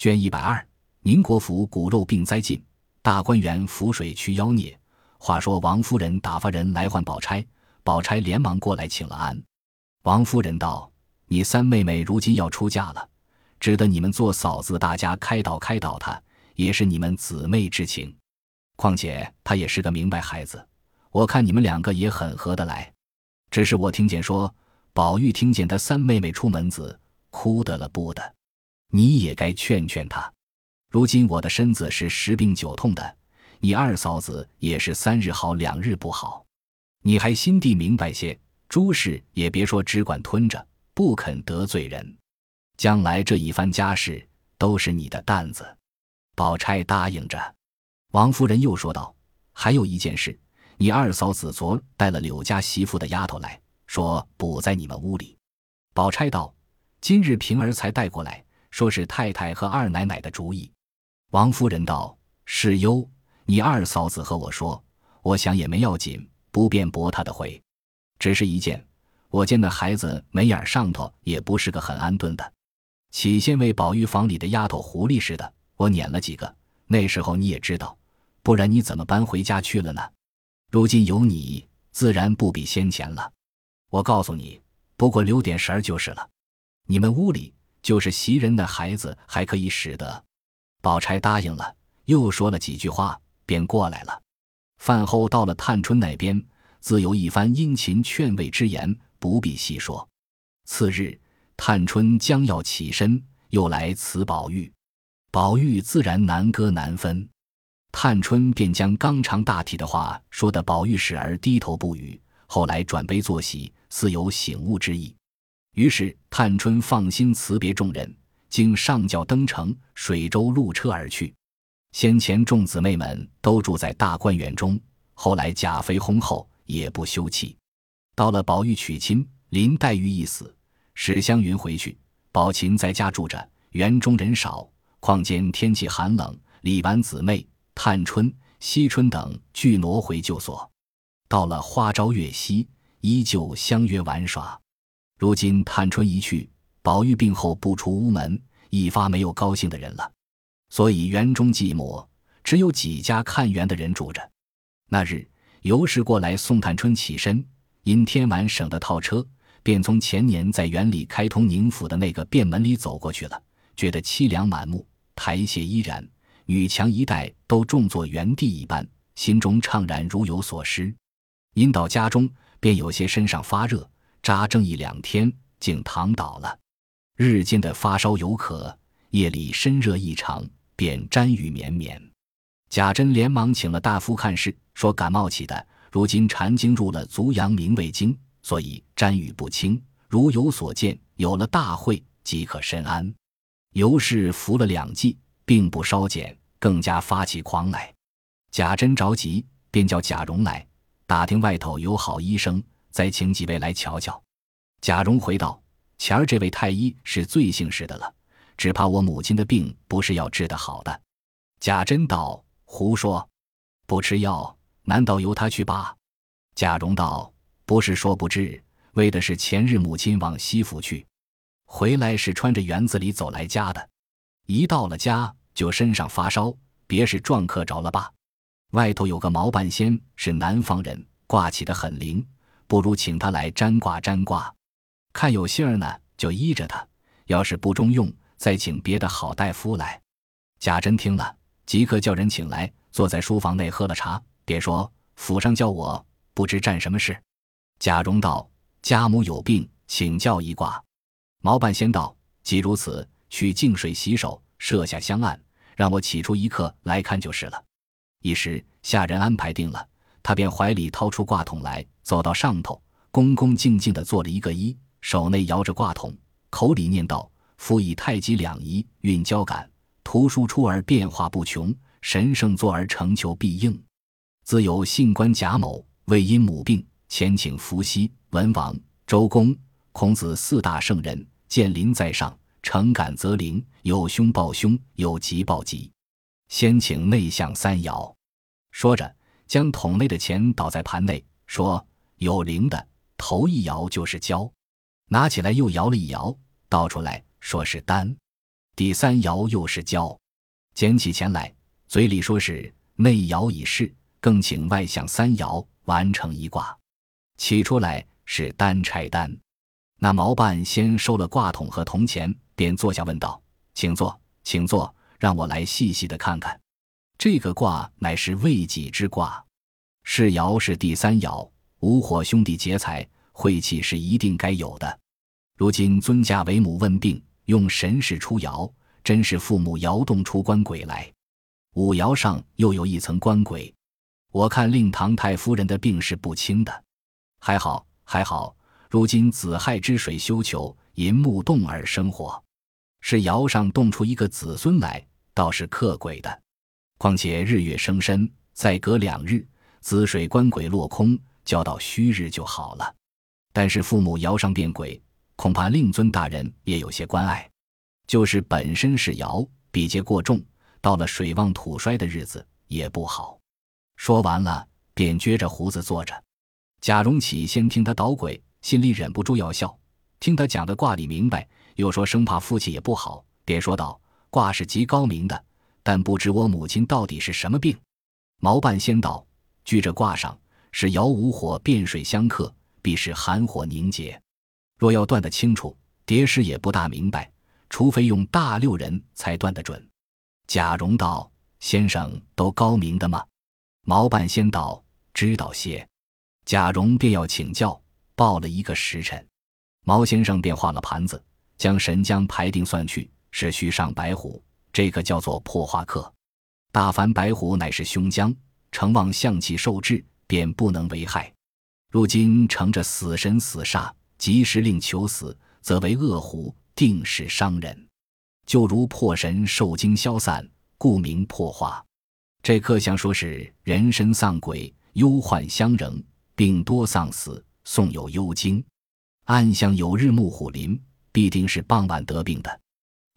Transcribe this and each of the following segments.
卷一百二，宁国府骨肉病灾尽，大观园浮水驱妖孽。话说王夫人打发人来唤宝钗，宝钗连忙过来请了安。王夫人道：“你三妹妹如今要出嫁了，值得你们做嫂子大家开导开导她，也是你们姊妹之情。况且她也是个明白孩子，我看你们两个也很合得来。只是我听见说，宝玉听见他三妹妹出门子，哭得了不得。”你也该劝劝他。如今我的身子是十病九痛的，你二嫂子也是三日好两日不好，你还心地明白些，诸事也别说只管吞着，不肯得罪人。将来这一番家事都是你的担子。宝钗答应着。王夫人又说道：“还有一件事，你二嫂子昨带了柳家媳妇的丫头来说补在你们屋里。”宝钗道：“今日平儿才带过来。”说是太太和二奶奶的主意，王夫人道：“是哟，你二嫂子和我说，我想也没要紧，不便驳她的回。只是一件，我见那孩子眉眼上头也不是个很安顿的。起先为宝玉房里的丫头狐狸似的，我撵了几个，那时候你也知道，不然你怎么搬回家去了呢？如今有你，自然不比先前了。我告诉你，不过留点神儿就是了。你们屋里。”就是袭人的孩子还可以使得，宝钗答应了，又说了几句话，便过来了。饭后到了探春那边，自有一番殷勤劝慰之言，不必细说。次日，探春将要起身，又来辞宝玉，宝玉自然难割难分。探春便将纲常大体的话说的宝玉时而低头不语，后来转悲作喜，似有醒悟之意。于是，探春放心辞别众人，经上轿登城，水舟路车而去。先前众姊妹们都住在大观园中，后来贾妃薨后，也不休憩。到了宝玉娶亲，林黛玉一死，史湘云回去，宝琴在家住着。园中人少，况间天气寒冷，李纨姊妹、探春、惜春等俱挪回旧所。到了花朝月夕，依旧相约玩耍。如今探春一去，宝玉病后不出屋门，一发没有高兴的人了，所以园中寂寞，只有几家看园的人住着。那日尤氏过来送探春起身，因天晚省得套车，便从前年在园里开通宁府的那个便门里走过去了，觉得凄凉满目，苔藓依然，女墙一带都种作园地一般，心中怅然如有所失。因到家中，便有些身上发热。扎正一两天，竟躺倒了。日间的发烧有渴，夜里身热异常，便沾雨绵绵。贾珍连忙请了大夫看事，说感冒起的。如今禅经入了足阳明胃经，所以沾雨不清。如有所见，有了大会，即可深安。尤氏服了两剂，并不稍减，更加发起狂来。贾珍着急，便叫贾蓉来打听外头有好医生。再请几位来瞧瞧。贾蓉回道：“前儿这位太医是最姓氏的了，只怕我母亲的病不是要治得好的。”贾珍道：“胡说，不吃药，难道由他去罢？”贾蓉道：“不是说不治，为的是前日母亲往西府去，回来是穿着园子里走来家的，一到了家就身上发烧，别是撞客着了吧？外头有个毛半仙是南方人，挂起的很灵。”不如请他来占卦占卦，看有信儿呢就依着他；要是不中用，再请别的好大夫来。贾珍听了，即刻叫人请来，坐在书房内喝了茶，便说：“府上叫我，不知占什么事。”贾蓉道：“家母有病，请教一卦。”毛半仙道：“既如此，去净水洗手，设下香案，让我起出一刻来看就是了。”一时下人安排定了。他便怀里掏出卦筒来，走到上头，恭恭敬敬地做了一个揖，手内摇着挂筒，口里念道：“夫以太极两仪运交感，图书出而变化不穷，神圣作而成就必应。自有信官贾某为因母病，前请伏羲、文王、周公、孔子四大圣人，见临在上，诚感则灵，有凶报凶，有吉报吉。先请内向三爻。”说着。将桶内的钱倒在盘内，说：“有灵的，头一摇就是交。”拿起来又摇了一摇，倒出来说是丹。第三摇又是交，捡起钱来，嘴里说是内爻已逝，更请外向三爻完成一卦。起出来是单拆单。那毛半先收了卦筒和铜钱，便坐下问道：“请坐，请坐，让我来细细的看看。这个卦乃是未己之卦，是爻是第三爻，午火兄弟劫财，晦气是一定该有的。如今尊驾为母问病，用神识出窑，真是父母窑洞出官鬼来。五窑上又有一层官鬼，我看令唐太夫人的病是不轻的。还好，还好。”如今子亥之水休囚，寅木动而生火，是窑上动出一个子孙来，倒是克鬼的。况且日月生身，再隔两日，子水官鬼落空，交到虚日就好了。但是父母爻上变鬼，恐怕令尊大人也有些关爱。就是本身是爻，比劫过重，到了水旺土衰的日子也不好。说完了，便撅着胡子坐着。贾蓉起先听他捣鬼。心里忍不住要笑，听他讲的卦理明白，又说生怕父亲也不好，便说道：“卦是极高明的，但不知我母亲到底是什么病。”毛半仙道：“据这卦上是爻无火，变水相克，必是寒火凝结。若要断得清楚，蝶师也不大明白，除非用大六人才断得准。”贾蓉道：“先生都高明的吗？”毛半仙道：“知道些。”贾蓉便要请教。报了一个时辰，毛先生便画了盘子，将神将排定算去，是需上白虎。这个叫做破化克。大凡白虎乃是凶将，成望象气受制，便不能为害。如今乘着死神死煞，及时令求死，则为恶虎，定是伤人。就如破神受惊消散，故名破化。这克相说是人身丧鬼，忧患相仍，病多丧死。宋有幽经，暗巷有日暮虎临，必定是傍晚得病的。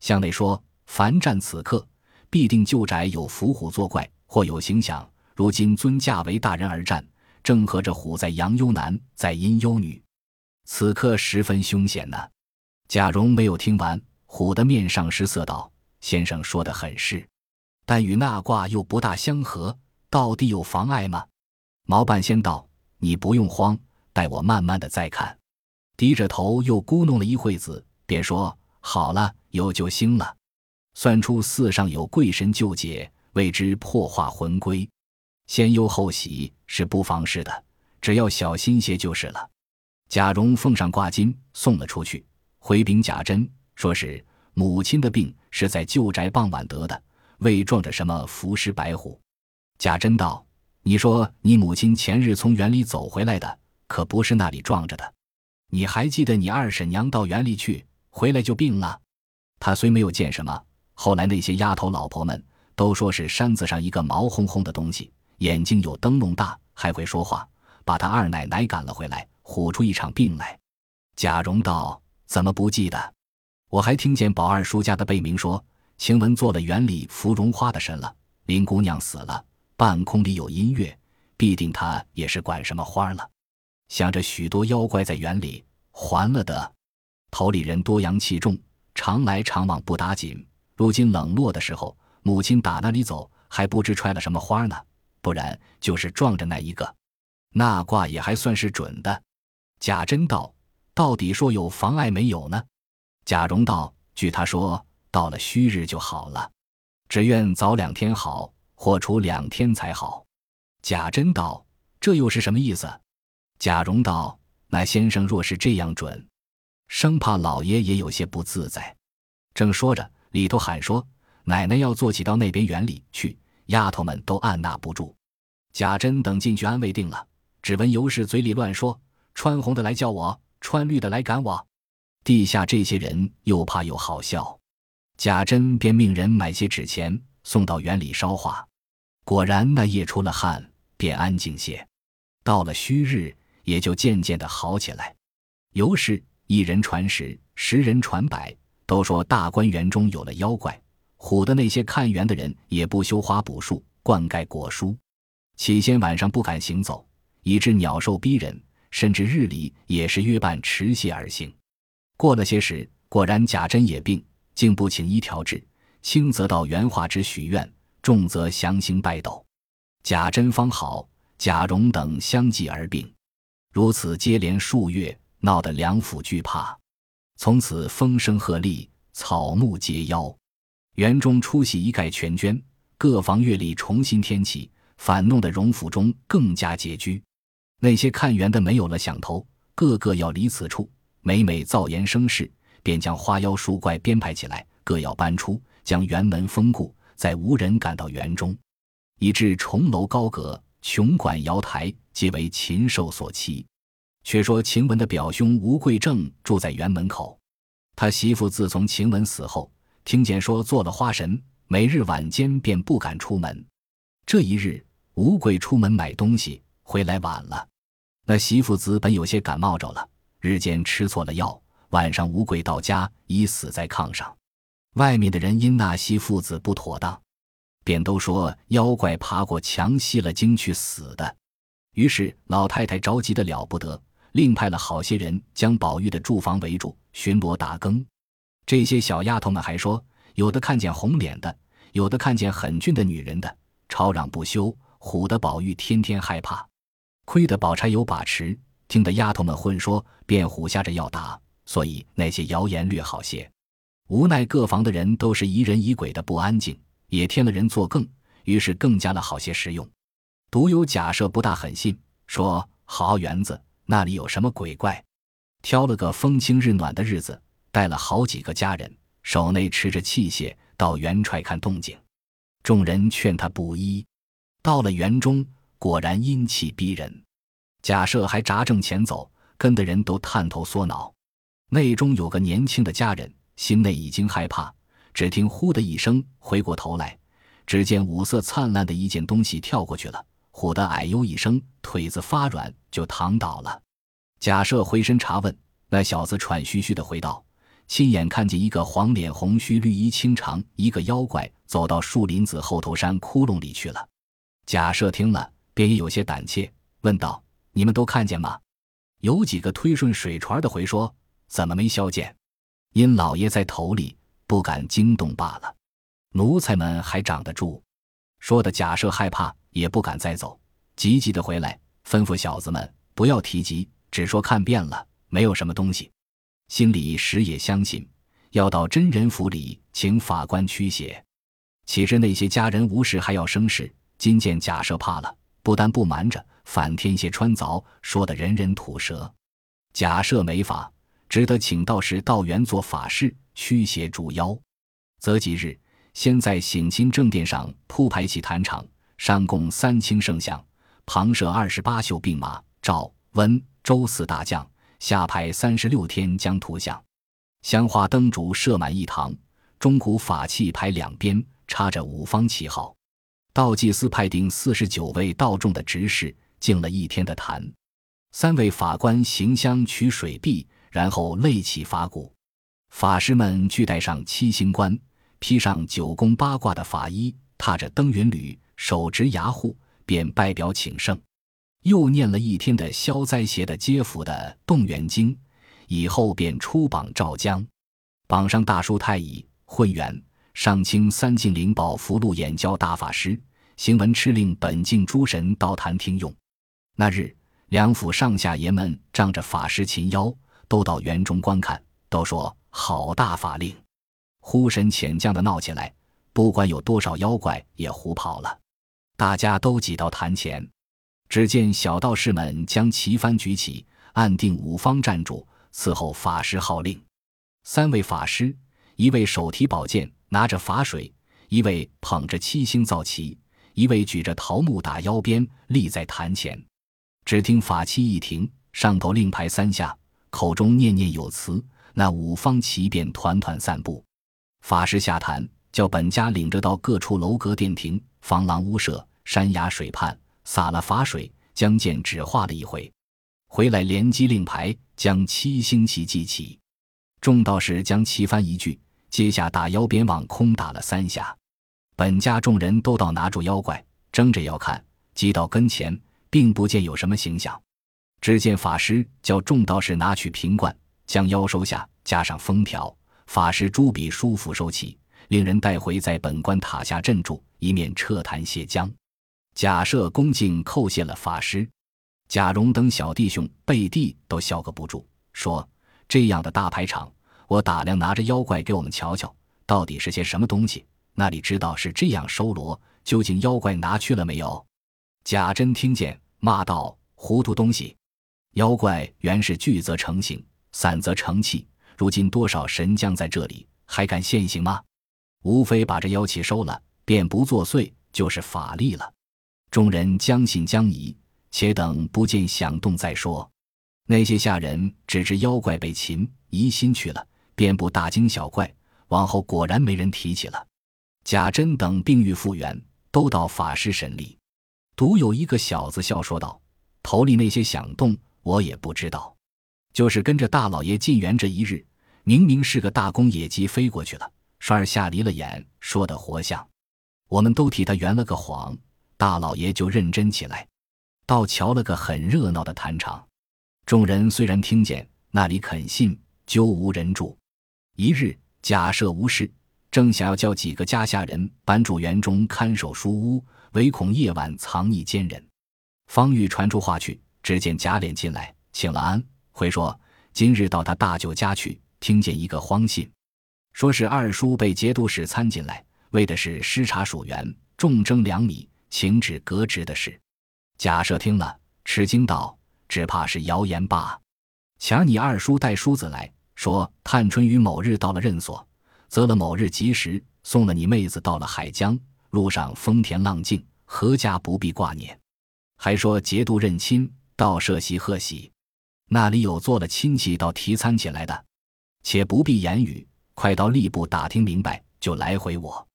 向内说，凡战此刻，必定旧宅有伏虎作怪，或有形象。如今尊驾为大人而战，正合着虎在阳幽男，在阴幽女，此刻十分凶险呢。贾蓉没有听完，虎的面上失色道：“先生说的很是，但与那卦又不大相合，到底有妨碍吗？”毛半仙道：“你不用慌。”待我慢慢的再看，低着头又咕哝了一会子，便说：“好了，有救星了。算出寺上有贵神救解，谓之破化魂归，先忧后喜是不妨事的，只要小心些就是了。”贾蓉奉上挂金，送了出去，回禀贾珍，说是母亲的病是在旧宅傍晚得的，未撞着什么伏尸白虎。贾珍道：“你说你母亲前日从园里走回来的。”可不是那里撞着的，你还记得你二婶娘到园里去，回来就病了。她虽没有见什么，后来那些丫头老婆们都说是山子上一个毛烘烘的东西，眼睛有灯笼大，还会说话，把他二奶奶赶了回来，唬出一场病来。贾蓉道：“怎么不记得？我还听见宝二叔家的贝明说，晴雯做了园里芙蓉花的神了。林姑娘死了，半空里有音乐，必定她也是管什么花了。”想着许多妖怪在园里还了得，头里人多阳气重，常来常往不打紧。如今冷落的时候，母亲打那里走，还不知揣了什么花呢。不然就是撞着那一个，那卦也还算是准的。贾珍道：“到底说有妨碍没有呢？”贾蓉道：“据他说，到了虚日就好了，只愿早两天好，或除两天才好。”贾珍道：“这又是什么意思？”贾蓉道：“那先生若是这样准，生怕老爷也有些不自在。”正说着，里头喊说：“奶奶要坐起到那边园里去。”丫头们都按捺不住。贾珍等进去安慰定了，只闻尤氏嘴里乱说：“穿红的来叫我，穿绿的来赶我。”地下这些人又怕又好笑。贾珍便命人买些纸钱送到园里烧化。果然那夜出了汗，便安静些。到了虚日。也就渐渐的好起来。尤氏一人传十，十人传百，都说大观园中有了妖怪。唬的那些看园的人也不修花补树，灌溉果蔬。起先晚上不敢行走，以致鸟兽逼人，甚至日里也是约伴持械而行。过了些时，果然贾珍也病，竟不请医调治，轻则到元化之许愿，重则详行拜斗。贾珍方好，贾蓉等相继而病，如此接连数月，闹得梁府惧怕。从此风声鹤唳，草木皆夭。园中出席一概全捐，各房月例重新添起，反弄得荣府中更加拮据。那些看园的没有了响头，个个要离此处。每每造言生事，便将花妖树怪编排起来，各要搬出，将园门封固，再无人敢到园中，以致重楼高阁、琼馆瑶台皆为禽兽所欺。却说晴雯的表兄吴贵正住在园门口，他媳妇自从晴雯死后，听见说做了花神，每日晚间便不敢出门。这一日，吴贵出门买东西，回来晚了。那媳妇子本有些感冒着了，日间吃错了药，晚上吴贵到家已死在炕上。外面的人因那媳妇子不妥当，便都说妖怪爬过墙吸了精去死的。于是老太太着急的了不得，另派了好些人将宝玉的住房围住，巡逻打更。这些小丫头们还说，有的看见红脸的，有的看见很俊的女人的，吵嚷不休，唬得宝玉天天害怕。亏得宝钗有把持，听得丫头们混说，便唬吓着要打，所以那些谣言略好些。无奈各房的人都是疑人疑鬼的不安静，也添了人作更，于是更加了好些实用。独有假设不大狠信，说好园子那里有什么鬼怪？挑了个风清日暖的日子，带了好几个家人，手内持着器械到园揣看动静。众人劝他不依，到了园中。果然阴气逼人，贾赦还扎正前走，跟的人都探头缩脑。内中有个年轻的家人，心内已经害怕，只听“呼”的一声，回过头来，只见五色灿烂的一件东西跳过去了，唬得哎呦一声，腿子发软，就躺倒了。贾赦回身查问，那小子喘吁吁的回道：“亲眼看见一个黄脸红须、绿衣青长一个妖怪，走到树林子后头山窟窿里去了。”贾赦听了。便也有些胆怯，问道：“你们都看见吗？”有几个推顺水船的回说：“怎么没消见？因老爷在头里，不敢惊动罢了。奴才们还长得住。”说的假设害怕，也不敢再走，急急的回来，吩咐小子们不要提及，只说看遍了，没有什么东西。心里实也相信，要到真人府里请法官驱邪。岂知那些家人无事还要生事，今见假设怕了。不但不瞒着，反添些穿凿，说的人人吐舌。假设没法，只得请道士道元做法事驱邪助妖。择吉日，先在省亲正殿上铺排起坛场，上供三清圣像，旁设二十八宿兵马，赵、温、周四大将，下派三十六天将图像，香花灯烛设满一堂，钟鼓法器排两边，插着五方旗号。道祭司派定四十九位道众的执事，敬了一天的坛；三位法官行香取水币，然后擂起法鼓。法师们俱戴上七星冠，披上九宫八卦的法衣，踏着登云履，手执牙护，便拜表请圣。又念了一天的消灾邪的接福的动元经，以后便出榜照江。榜上大书太乙、混元。上清三净灵宝福禄眼教大法师行文敕令本境诸神到坛听用。那日两府上下爷们仗着法师擒妖，都到园中观看，都说好大法令。忽神遣将的闹起来，不管有多少妖怪也胡跑了。大家都挤到坛前，只见小道士们将旗幡举起，按定五方站住，伺候法师号令。三位法师，一位手提宝剑。拿着法水，一位捧着七星造旗，一位举着桃木打腰鞭，立在坛前。只听法器一停，上头令牌三下，口中念念有词，那五方旗便团团散布。法师下坛，叫本家领着到各处楼阁殿庭、房廊屋舍、山崖水畔，洒了法水，将剑指画了一回，回来连击令牌，将七星旗记起。众道士将旗翻一句。接下打腰鞭往空打了三下，本家众人都到拿住妖怪，争着要看。急到跟前，并不见有什么形象。只见法师叫众道士拿取瓶罐，将妖收下，加上封条，法师朱笔书符收起，令人带回在本官塔下镇住，一面撤坛谢将。假设恭敬叩谢了法师。贾蓉等小弟兄背地都笑个不住，说：“这样的大排场，我打量拿着妖怪给我们瞧瞧，到底是些什么东西？那里知道是这样收罗？究竟妖怪拿去了没有？”贾珍听见，骂道：“糊涂东西！妖怪原是聚则成形，散则成气。如今多少神将在这里，还敢现形吗？无非把这妖气收了，便不作祟，就是法力了。”众人将信将疑。且等不见响动再说。那些下人只知妖怪被擒，疑心去了，便不大惊小怪。往后果然没人提起了。贾珍等病愈复原，都到法师审理。独有一个小子笑说道：“头里那些响动，我也不知道。就是跟着大老爷进园这一日，明明是个大公野鸡飞过去了，双儿吓离了眼，说的活像。我们都替他圆了个谎，大老爷就认真起来。”倒瞧了个很热闹的坛场，众人虽然听见，那里肯信，究无人住。一日，假设无事，正想要叫几个家下人搬住园中看守书屋，唯恐夜晚藏匿奸人。方玉传出话去，只见贾琏进来，请了安，回说今日到他大舅家去，听见一个荒信，说是二叔被节度使参进来，为的是失察属员，重征粮米，请旨革职的事。贾赦听了，吃惊道：“只怕是谣言罢。前你二叔带叔子来说，探春于某日到了任所，择了某日吉时，送了你妹子到了海江，路上风恬浪静，何家不必挂念。还说节度认亲，到社席贺喜，那里有做了亲戚到提参起来的，且不必言语，快到吏部打听明白，就来回我。”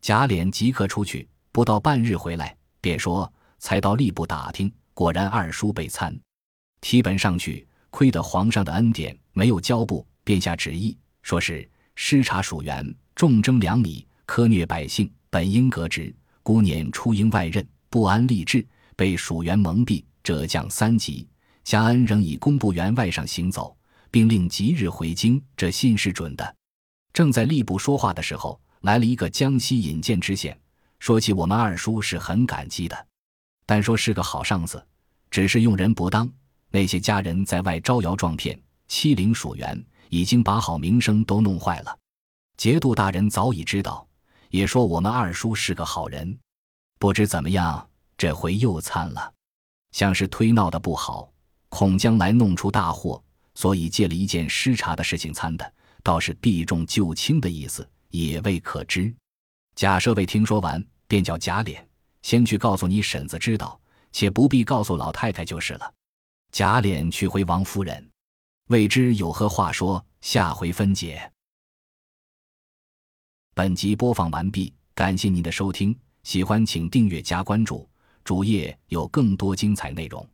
贾琏即刻出去，不到半日回来，便说。才到吏部打听，果然二叔被参，提本上去，亏得皇上的恩典，没有交部，便下旨意，说是失察属员，重征粮米，苛虐百姓，本应革职，孤年出营外任，不安吏治，被属员蒙蔽，折降三级。嘉恩仍以工部员外上行走，并令即日回京。这信是准的。正在吏部说话的时候，来了一个江西引荐知县，说起我们二叔是很感激的。但说是个好上司，只是用人不当。那些家人在外招摇撞骗，欺凌属员，已经把好名声都弄坏了。节度大人早已知道，也说我们二叔是个好人。不知怎么样，这回又参了，像是推闹的不好，恐将来弄出大祸，所以借了一件失察的事情参的，倒是避重就轻的意思，也未可知。贾赦未听说完，便叫贾琏。先去告诉你婶子知道，且不必告诉老太太就是了。贾琏去回王夫人，未知有何话说，下回分解。本集播放完毕，感谢您的收听，喜欢请订阅加关注，主页有更多精彩内容。